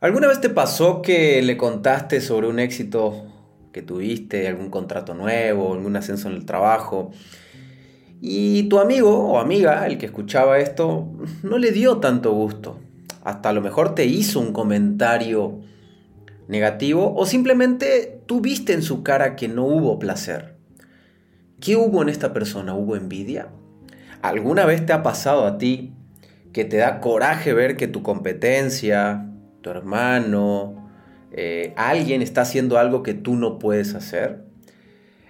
¿Alguna vez te pasó que le contaste sobre un éxito que tuviste, algún contrato nuevo, algún ascenso en el trabajo? Y tu amigo o amiga, el que escuchaba esto, no le dio tanto gusto. Hasta a lo mejor te hizo un comentario negativo o simplemente tú viste en su cara que no hubo placer. ¿Qué hubo en esta persona? ¿Hubo envidia? ¿Alguna vez te ha pasado a ti que te da coraje ver que tu competencia, tu hermano, eh, alguien está haciendo algo que tú no puedes hacer.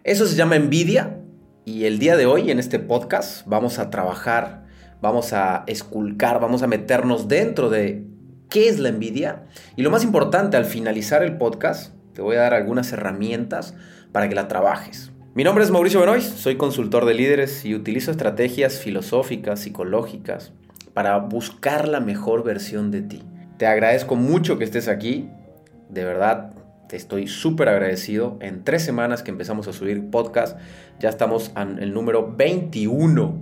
Eso se llama envidia y el día de hoy en este podcast vamos a trabajar, vamos a esculcar, vamos a meternos dentro de qué es la envidia y lo más importante al finalizar el podcast te voy a dar algunas herramientas para que la trabajes. Mi nombre es Mauricio Benoist, soy consultor de líderes y utilizo estrategias filosóficas, psicológicas para buscar la mejor versión de ti. Te agradezco mucho que estés aquí. De verdad, te estoy súper agradecido. En tres semanas que empezamos a subir podcast, ya estamos en el número 21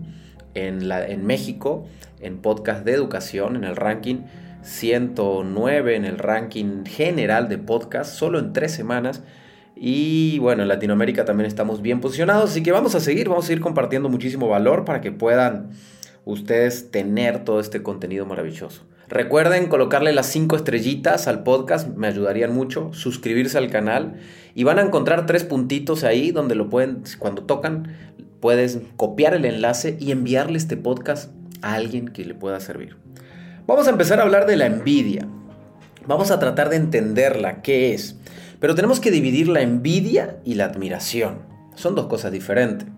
en, México, en podcast de educación, en el ranking 109, en el ranking general de podcast, solo en tres semanas. Y bueno, en Latinoamérica también estamos bien posicionados, así que vamos a seguir, vamos a seguir compartiendo muchísimo valor para que puedan ustedes tener todo este contenido maravilloso. Recuerden colocarle las 5 estrellitas al podcast, me ayudarían mucho, suscribirse al canal y van a encontrar tres puntitos ahí donde lo pueden, cuando tocan, puedes copiar el enlace y enviarle este podcast a alguien que le pueda servir. Vamos a empezar a hablar de la envidia. Vamos a tratar de entenderla, qué es. Pero tenemos que dividir la envidia y la admiración. Son dos cosas diferentes.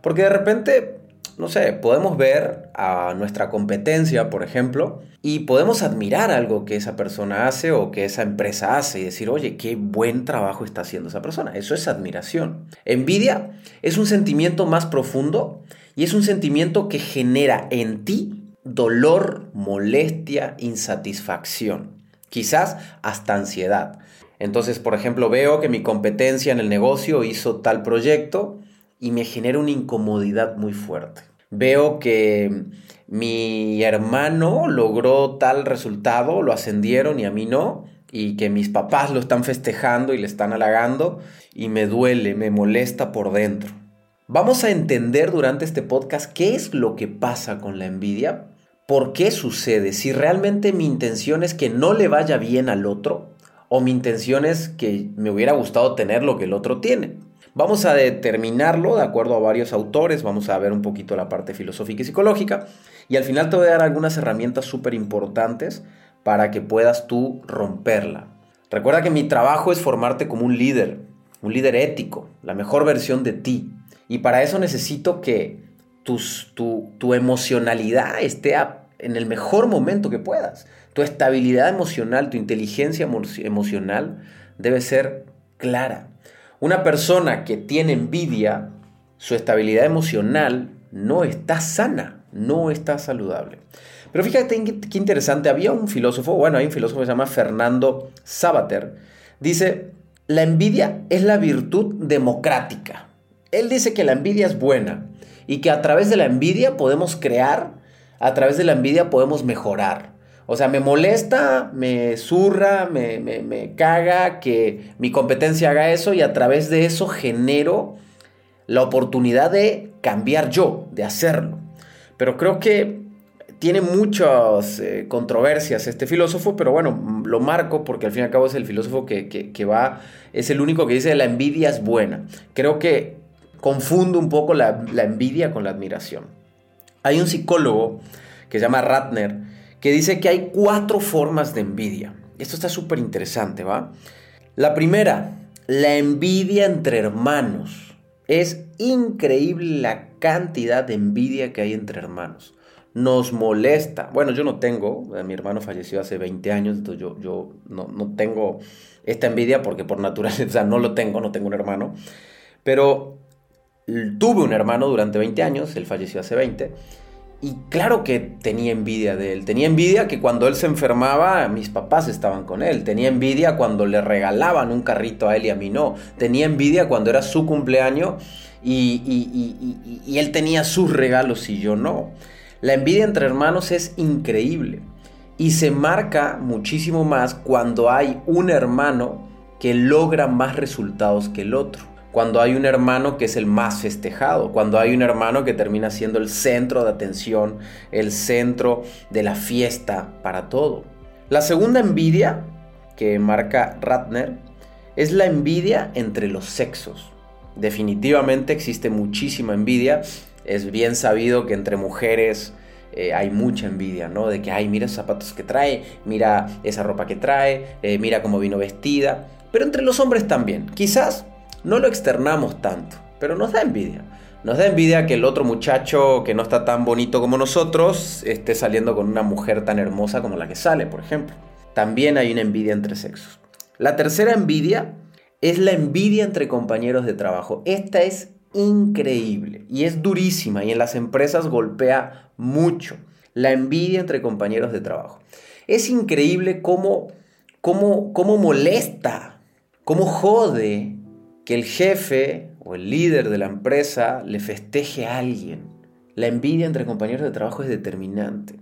Porque de repente no sé, podemos ver a nuestra competencia, por ejemplo, y podemos admirar algo que esa persona hace o que esa empresa hace y decir, oye, qué buen trabajo está haciendo esa persona. Eso es admiración. Envidia es un sentimiento más profundo y es un sentimiento que genera en ti dolor, molestia, insatisfacción, quizás hasta ansiedad. Entonces, por ejemplo, veo que mi competencia en el negocio hizo tal proyecto y me genera una incomodidad muy fuerte. Veo que mi hermano logró tal resultado, lo ascendieron y a mí no, y que mis papás lo están festejando y le están halagando, y me duele, me molesta por dentro. Vamos a entender durante este podcast qué es lo que pasa con la envidia, por qué sucede, si realmente mi intención es que no le vaya bien al otro, o mi intención es que me hubiera gustado tener lo que el otro tiene. Vamos a determinarlo de acuerdo a varios autores, vamos a ver un poquito la parte filosófica y psicológica y al final te voy a dar algunas herramientas súper importantes para que puedas tú romperla. Recuerda que mi trabajo es formarte como un líder, un líder ético, la mejor versión de ti. Y para eso necesito que tus, tu, tu emocionalidad esté en el mejor momento que puedas. Tu estabilidad emocional, tu inteligencia emocional debe ser clara. Una persona que tiene envidia, su estabilidad emocional no está sana, no está saludable. Pero fíjate qué interesante, había un filósofo, bueno, hay un filósofo que se llama Fernando Sabater, dice, la envidia es la virtud democrática. Él dice que la envidia es buena y que a través de la envidia podemos crear, a través de la envidia podemos mejorar. O sea, me molesta, me zurra, me, me, caga que mi competencia haga eso y a través de eso genero la oportunidad de cambiar yo, de hacerlo. Pero creo que tiene muchas eh, controversias este filósofo, pero bueno, lo marco porque al fin y al cabo es el filósofo que, va, es el único que dice la envidia es buena. Creo que confundo un poco la, la envidia con la admiración. Hay un psicólogo que se llama Ratner, que dice que hay cuatro formas de envidia. Esto está súper interesante, ¿va? La primera, la envidia entre hermanos. Es increíble la cantidad de envidia que hay entre hermanos. Nos molesta. Bueno, yo no tengo, mi hermano falleció hace 20 años, entonces yo, yo no, no tengo esta envidia porque por naturaleza no lo tengo, no tengo un hermano. Pero tuve un hermano durante 20 años, él falleció hace 20 y claro que tenía envidia de él. Tenía envidia que cuando él se enfermaba, mis papás estaban con él. Tenía envidia cuando le regalaban un carrito a él y a mí no. Tenía envidia cuando era su cumpleaños y, él tenía sus regalos y yo no. La envidia entre hermanos es increíble. Y se marca muchísimo más cuando hay un hermano que logra más resultados que el otro. Cuando hay un hermano que es el más festejado, cuando hay un hermano que termina siendo el centro de atención, el centro de la fiesta para todo. La segunda envidia que marca Ratner es la envidia entre los sexos. Definitivamente existe muchísima envidia. Es bien sabido que entre mujeres eh, hay mucha envidia, ¿no? De que, ay, mira esos zapatos que trae, mira esa ropa que trae, eh, mira cómo vino vestida. Pero entre los hombres también. Quizás no lo externamos tanto, pero nos da envidia. Nos da envidia que el otro muchacho que no está tan bonito como nosotros esté saliendo con una mujer tan hermosa como la que sale, por ejemplo. También hay una envidia entre sexos. La tercera envidia es la envidia entre compañeros de trabajo. Esta es increíble y es durísima y en las empresas golpea mucho. La envidia entre compañeros de trabajo. Es increíble cómo, cómo, cómo molesta, cómo jode que el jefe o el líder de la empresa le festeje a alguien. La envidia entre compañeros de trabajo es determinante.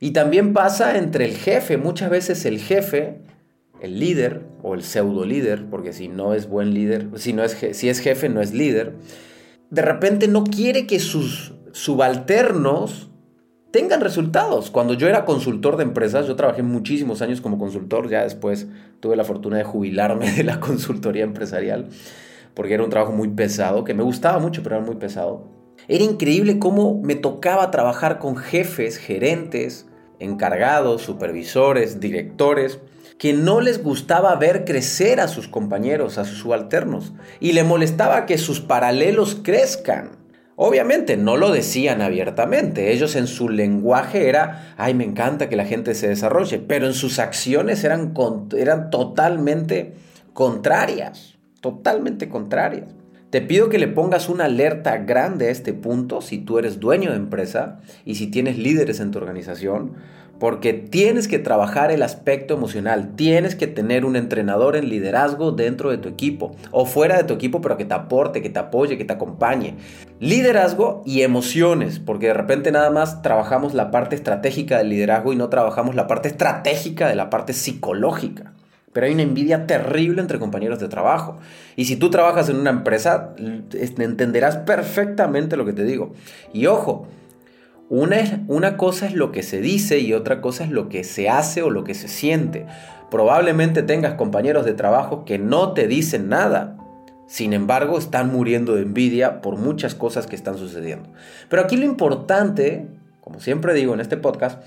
Y también pasa entre el jefe. Muchas veces el jefe, el líder o el pseudo líder, porque si no es buen líder, si, no es, si es jefe no es líder, de repente no quiere que sus subalternos tengan resultados. Cuando yo era consultor de empresas, yo trabajé muchísimos años como consultor, ya después tuve la fortuna de jubilarme de la consultoría empresarial, porque era un trabajo muy pesado, que me gustaba mucho, pero era muy pesado. Era increíble cómo me tocaba trabajar con jefes, gerentes, encargados, supervisores, directores, que no les gustaba ver crecer a sus compañeros, a sus subalternos, y le molestaba que sus paralelos crezcan. Obviamente no lo decían abiertamente, ellos en su lenguaje era, ay, me encanta que la gente se desarrolle, pero en sus acciones eran, eran totalmente contrarias, totalmente contrarias. Te pido que le pongas una alerta grande a este punto si tú eres dueño de empresa y si tienes líderes en tu organización, porque tienes que trabajar el aspecto emocional, tienes que tener un entrenador en liderazgo dentro de tu equipo o fuera de tu equipo, pero que te aporte, que te apoye, que te acompañe. Liderazgo y emociones, porque de repente nada más trabajamos la parte estratégica del liderazgo y no trabajamos la parte estratégica de la parte psicológica. Pero hay una envidia terrible entre compañeros de trabajo. Y si tú trabajas en una empresa, entenderás perfectamente lo que te digo. Y ojo, una, una cosa es lo que se dice y otra cosa es lo que se hace o lo que se siente. Probablemente tengas compañeros de trabajo que no te dicen nada. Sin embargo, están muriendo de envidia por muchas cosas que están sucediendo. Pero aquí lo importante, como siempre digo en este podcast,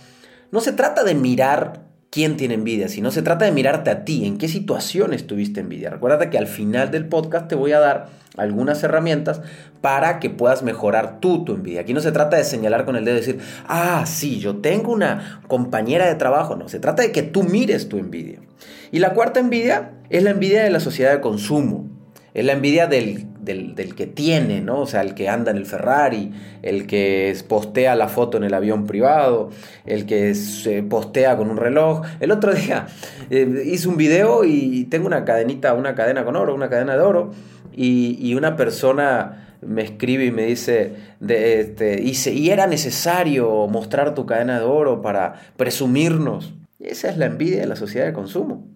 no se trata de mirar quién tiene envidia, si no se trata de mirarte a ti, en qué situaciones tuviste envidia. Recuerda que al final del podcast te voy a dar algunas herramientas para que puedas mejorar tú tu envidia. Aquí no se trata de señalar con el dedo y decir, ah, sí, yo tengo una compañera de trabajo. No, se trata de que tú mires tu envidia. Y la cuarta envidia es la envidia de la sociedad de consumo. Es la envidia del, que tiene, ¿no? O sea, el que anda en el Ferrari, el que postea la foto en el avión privado, el que se postea con un reloj. El otro día eh, hice un video y tengo una cadenita, una cadena con oro, una cadena de oro, y, una persona me escribe y me dice, este, y, era necesario mostrar tu cadena de oro para presumirnos. Esa es la envidia de la sociedad de consumo.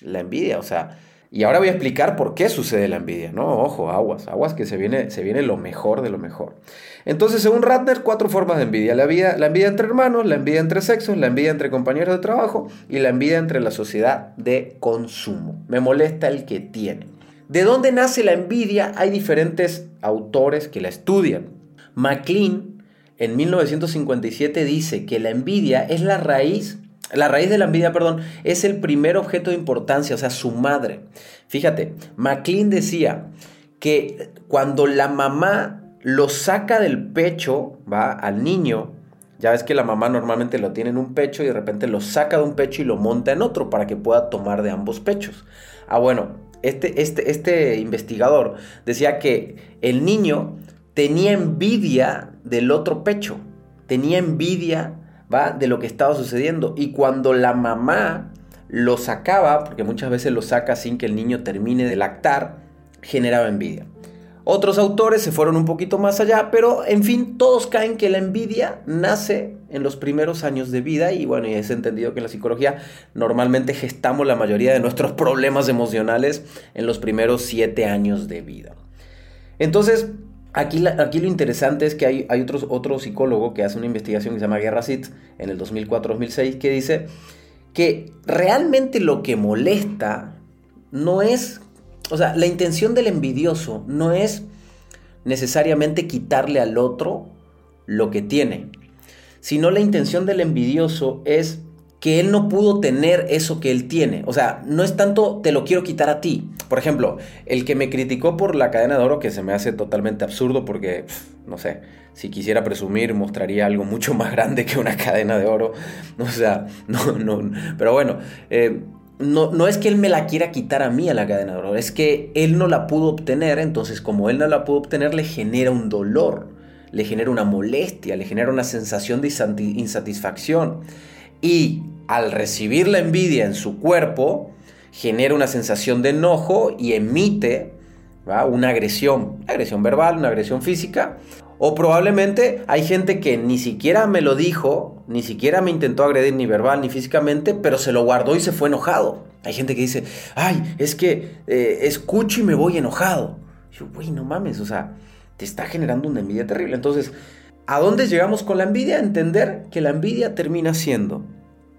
La envidia, o sea, y ahora voy a explicar por qué sucede la envidia, ¿no? Ojo, aguas, aguas que se viene, se viene lo mejor de lo mejor. Entonces, según Ratner, cuatro formas de envidia. La, envidia. la envidia entre hermanos, la envidia entre sexos, la envidia entre compañeros de trabajo y la envidia entre la sociedad de consumo. Me molesta el que tiene. ¿De dónde nace la envidia? Hay diferentes autores que la estudian. MacLean en 1957 dice que la envidia es la raíz la raíz de la envidia, perdón, es el primer objeto de importancia, o sea, su madre. Fíjate, MacLean decía que cuando la mamá lo saca del pecho, va, al niño, ya ves que la mamá normalmente lo tiene en un pecho y de repente lo saca de un pecho y lo monta en otro para que pueda tomar de ambos pechos. Ah, bueno, este, este, este investigador decía que el niño tenía envidia del otro pecho, tenía envidia de lo que estaba sucediendo. Y cuando la mamá lo sacaba, porque muchas veces lo saca sin que el niño termine de lactar, generaba envidia. Otros autores se fueron un poquito más allá, pero en fin, todos caen que la envidia nace en los primeros años de vida y bueno, es entendido que en la psicología normalmente gestamos la mayoría de nuestros problemas emocionales en los primeros siete años de vida. Entonces, aquí, aquí lo interesante es que hay, hay otro psicólogo que hace una investigación que se llama Guerra Sit en el 2004-2006 que dice que realmente lo que molesta no es o sea, la intención del envidioso no es necesariamente quitarle al otro lo que tiene, sino la intención del envidioso es que él no pudo tener eso que él tiene. O sea, no es tanto te lo quiero quitar a ti. Por ejemplo, el que me criticó por la cadena de oro, que se me hace totalmente absurdo porque, no sé, si quisiera presumir mostraría algo mucho más grande que una cadena de oro. O sea, no, no, pero bueno, eh, no, es que él me la quiera quitar a mí a la cadena de oro, es que él no la pudo obtener, entonces como él no la pudo obtener le genera un dolor, le genera una molestia, le genera una sensación de insatisfacción. Y al recibir la envidia en su cuerpo, genera una sensación de enojo y emite una agresión, agresión verbal, una agresión física, o probablemente hay gente que ni siquiera me lo dijo, ni siquiera me intentó agredir ni verbal ni físicamente, pero se lo guardó y se fue enojado. Hay gente que dice, ay, es que eh, escucho y me voy enojado. yo, güey, no mames, o sea, te está generando una envidia terrible. Entonces, ¿a dónde llegamos con la envidia? Entender que la envidia termina siendo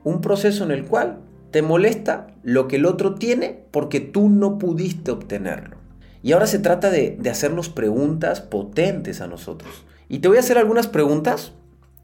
un proceso en el cual te molesta lo que el otro tiene porque tú no pudiste obtenerlo. Y ahora se trata de, hacernos preguntas potentes a nosotros. Y te voy a hacer algunas preguntas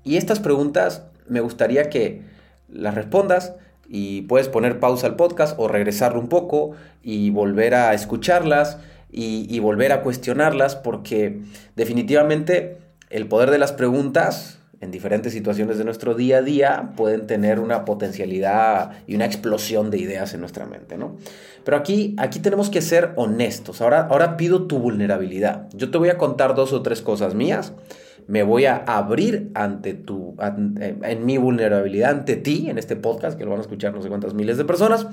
y estas preguntas me gustaría que las respondas y puedes poner pausa al podcast o regresarlo un poco y volver a escucharlas y, y, volver a cuestionarlas porque definitivamente el poder de las preguntas en diferentes situaciones de nuestro día a día pueden tener una potencialidad y una explosión de ideas en nuestra mente, ¿no? Pero aquí, aquí tenemos que ser honestos. Ahora, ahora pido tu vulnerabilidad. Yo te voy a contar dos o tres cosas mías. Me voy a abrir ante tu, en mi vulnerabilidad ante ti, en este podcast, que lo van a escuchar no sé cuántas miles de personas.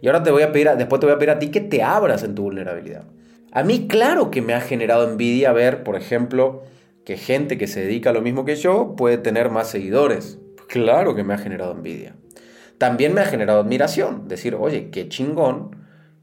Y ahora te voy a pedir, después te voy a pedir a ti que te abras en tu vulnerabilidad. A mí, claro que me ha generado envidia ver, por ejemplo, que gente que se dedica a lo mismo que yo puede tener más seguidores. Claro que me ha generado envidia. También me ha generado admiración. Decir, oye, qué chingón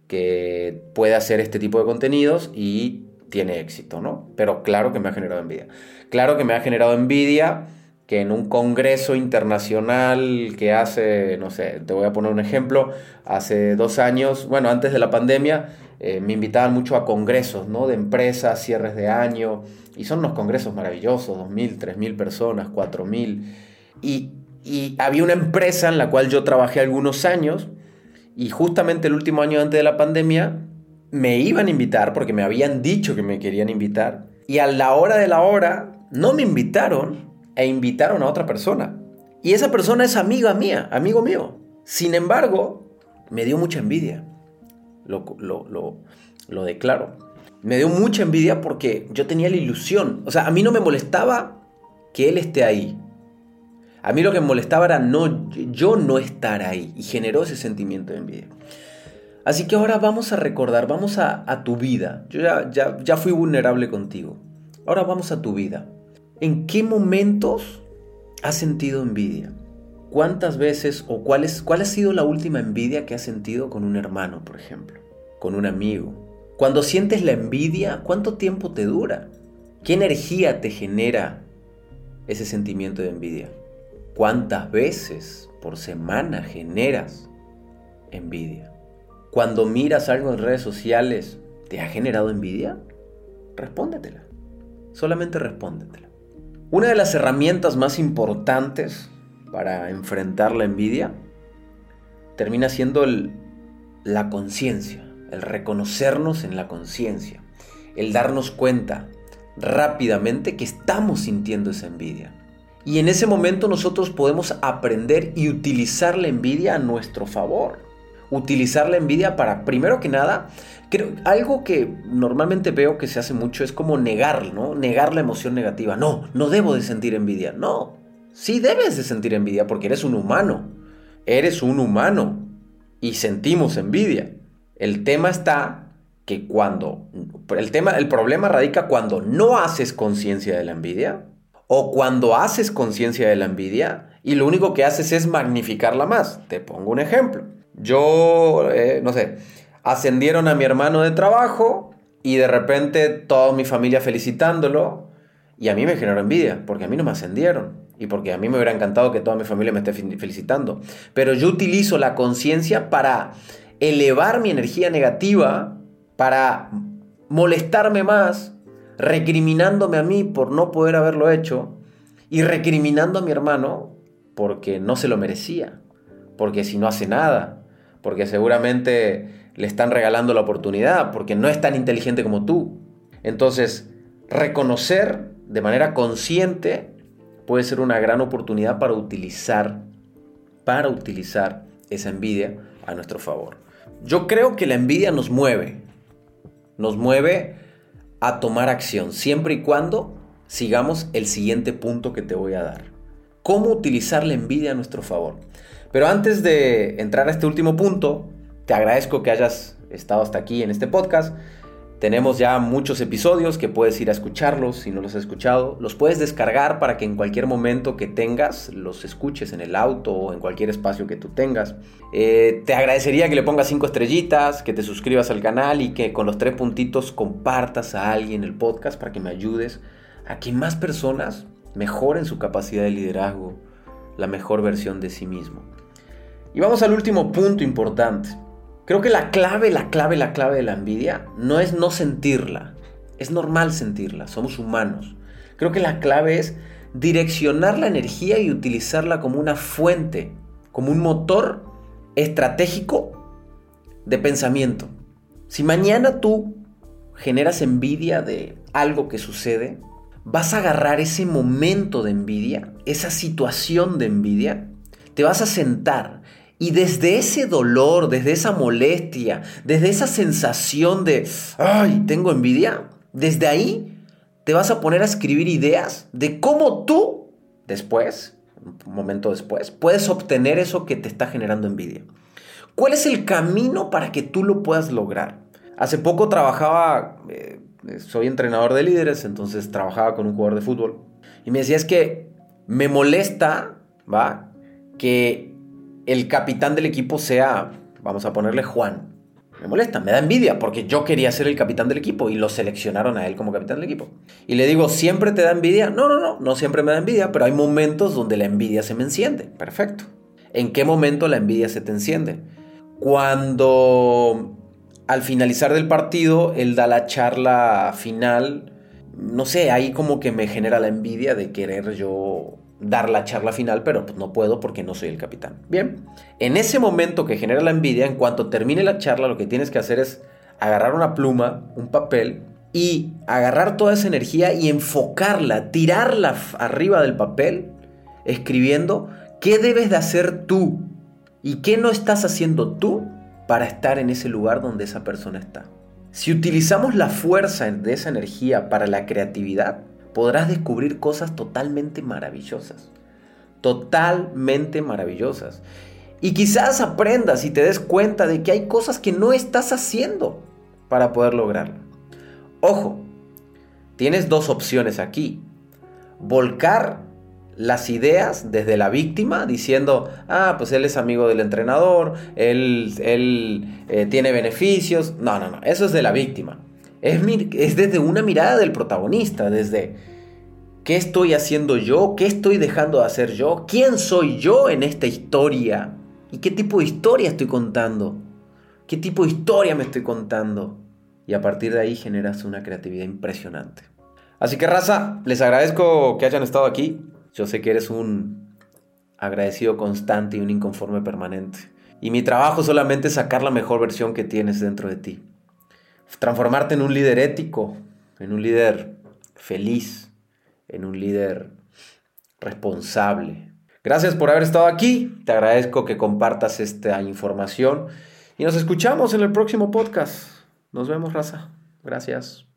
que puede hacer este tipo de contenidos y tiene éxito, ¿no? Pero claro que me ha generado envidia. Claro que me ha generado envidia que en un congreso internacional que hace, no sé, te voy a poner un ejemplo, hace dos años, bueno, antes de la pandemia, eh, me invitaban mucho a congresos, ¿no? De empresas, cierres de año, y son unos congresos maravillosos, 2.000, 3.000 personas, 4.000. Y, y había una empresa en la cual yo trabajé algunos años y justamente el último año antes de la pandemia me iban a invitar porque me habían dicho que me querían invitar y a la hora de la hora no me invitaron e invitaron a otra persona. Y esa persona es amiga mía, amigo mío. Sin embargo, me dio mucha envidia. Lo, lo, lo, declaro me dio mucha envidia porque yo tenía la ilusión. O sea, a mí no me molestaba que él esté ahí. A mí lo que me molestaba era no, yo no estar ahí. Y generó ese sentimiento de envidia. Así que ahora vamos a recordar, vamos a, a tu vida. Yo ya, ya, ya fui vulnerable contigo. Ahora vamos a tu vida. ¿En qué momentos has sentido envidia? ¿Cuántas veces o cuál, cuál ha sido la última envidia que has sentido con un hermano, por ejemplo? Con un amigo, cuando sientes la envidia, ¿cuánto tiempo te dura? ¿Qué energía te genera ese sentimiento de envidia? ¿Cuántas veces por semana generas envidia? Cuando miras algo en redes sociales, ¿te ha generado envidia? Respóndetela. Solamente respóndetela. Una de las herramientas más importantes para enfrentar la envidia termina siendo la conciencia el reconocernos en la conciencia, el darnos cuenta rápidamente que estamos sintiendo esa envidia. Y en ese momento nosotros podemos aprender y utilizar la envidia a nuestro favor. Utilizar la envidia para, primero que nada, creo, algo que normalmente veo que se hace mucho es como negar, ¿no? Negar la emoción negativa. No, no debo de sentir envidia. No, sí debes de sentir envidia porque eres un humano. Eres un humano y sentimos envidia. El tema está que cuando el tema el problema radica cuando no haces conciencia de la envidia o cuando haces conciencia de la envidia y lo único que haces es magnificarla más. Te pongo un ejemplo. Yo, eh, no sé, ascendieron a mi hermano de trabajo y de repente toda mi familia felicitándolo y a mí me generó envidia porque a mí no me ascendieron y porque a mí me hubiera encantado que toda mi familia me esté felicitando. Pero yo utilizo la conciencia para elevar mi energía negativa, para molestarme más, recriminándome a mí por no poder haberlo hecho y recriminando a mi hermano porque no se lo merecía, porque si no hace nada, porque seguramente le están regalando la oportunidad porque no es tan inteligente como tú. Entonces, reconocer de manera consciente puede ser una gran oportunidad para utilizar, para utilizar esa envidia a nuestro favor. Yo creo que la envidia nos mueve, nos mueve a tomar acción, siempre y cuando sigamos el siguiente punto que te voy a dar. ¿Cómo utilizar la envidia a nuestro favor? Pero antes de entrar a este último punto, te agradezco que hayas estado hasta aquí en este podcast. Tenemos ya muchos episodios que puedes ir a escucharlos si no los has escuchado. Los puedes descargar para que en cualquier momento que tengas los escuches en el auto o en cualquier espacio que tú tengas. Eh, te agradecería que le pongas cinco estrellitas, que te suscribas al canal y que con los tres puntitos compartas a alguien el podcast para que me ayudes a que más personas mejoren su capacidad de liderazgo, la mejor versión de sí mismo. Y vamos al último punto importante. Creo que la clave, la clave, la clave de la envidia no es no sentirla. Es normal sentirla, somos humanos. Creo que la clave es direccionar la energía y utilizarla como una fuente, como un motor estratégico de pensamiento. Si mañana tú generas envidia de algo que sucede, vas a agarrar ese momento de envidia, esa situación de envidia, te vas a sentar y desde ese dolor, desde esa molestia, desde esa sensación de, ay, tengo envidia, desde ahí te vas a poner a escribir ideas de cómo tú, después, un momento después, puedes obtener eso que te está generando envidia. ¿Cuál es el camino para que tú lo puedas lograr? Hace poco trabajaba, eh, soy entrenador de líderes, entonces trabajaba con un jugador de fútbol y me decía es que me molesta, ¿va? Que el capitán del equipo sea, vamos a ponerle Juan. Me molesta, me da envidia porque yo quería ser el capitán del equipo y lo seleccionaron a él como capitán del equipo. Y le digo, ¿siempre te da envidia? No, no, no, no siempre me da envidia, pero hay momentos donde la envidia se me enciende. Perfecto. ¿En qué momento la envidia se te enciende? Cuando al finalizar del partido él da la charla final, no sé, ahí como que me genera la envidia de querer yo dar la charla final, pero pues no puedo porque no soy el capitán. Bien, en ese momento que genera la envidia, en cuanto termine la charla, lo que tienes que hacer es agarrar una pluma, un papel y agarrar toda esa energía y enfocarla, tirarla arriba del papel, escribiendo qué debes de hacer tú y qué no estás haciendo tú para estar en ese lugar donde esa persona está. Si utilizamos la fuerza de esa energía para la creatividad, podrás descubrir cosas totalmente maravillosas. Totalmente maravillosas. Y quizás aprendas y te des cuenta de que hay cosas que no estás haciendo para poder lograrlo. Ojo, tienes dos opciones aquí. Volcar las ideas desde la víctima diciendo, ah, pues él es amigo del entrenador, él, él eh, tiene beneficios. No, no, no, eso es de la víctima. Es, desde una mirada del protagonista, desde qué estoy haciendo yo, qué estoy dejando de hacer yo, quién soy yo en esta historia y qué tipo de historia estoy contando, qué tipo de historia me estoy contando. Y a partir de ahí generas una creatividad impresionante. Así que raza, les agradezco que hayan estado aquí. Yo sé que eres un agradecido constante y un inconforme permanente. Y mi trabajo solamente es sacar la mejor versión que tienes dentro de ti transformarte en un líder ético, en un líder feliz, en un líder responsable. Gracias por haber estado aquí, te agradezco que compartas esta información y nos escuchamos en el próximo podcast. Nos vemos, raza. Gracias.